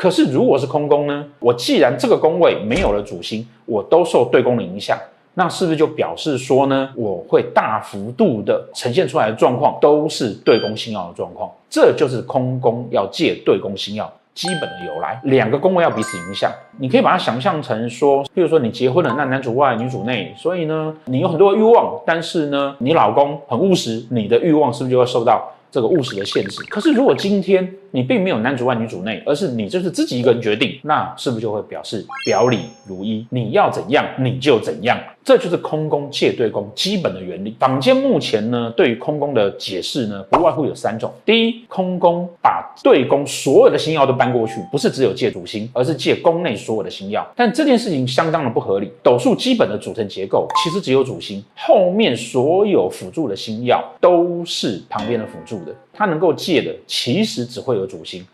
可是如果是空宫呢？我既然这个宫位没有了主星，我都受对宫的影响，那是不是就表示说呢？我会大幅度的呈现出来的状况都是对宫星曜的状况，这就是空宫要借对宫星曜基本的由来。两个宫位要彼此影响，你可以把它想象成说，比如说你结婚了，那男主外女主内，所以呢，你有很多欲望，但是呢，你老公很务实，你的欲望是不是就会受到这个务实的限制？可是如果今天，你并没有男主外女主内，而是你就是自己一个人决定，那是不是就会表示表里如一？你要怎样你就怎样，这就是空宫借对宫基本的原理。坊间目前呢，对于空宫的解释呢，不外乎有三种：第一，空宫把对宫所有的星曜都搬过去，不是只有借主星，而是借宫内所有的星曜。但这件事情相当的不合理。斗数基本的组成结构其实只有主星，后面所有辅助的星曜都是旁边的辅助的，它能够借的其实只会有。主心，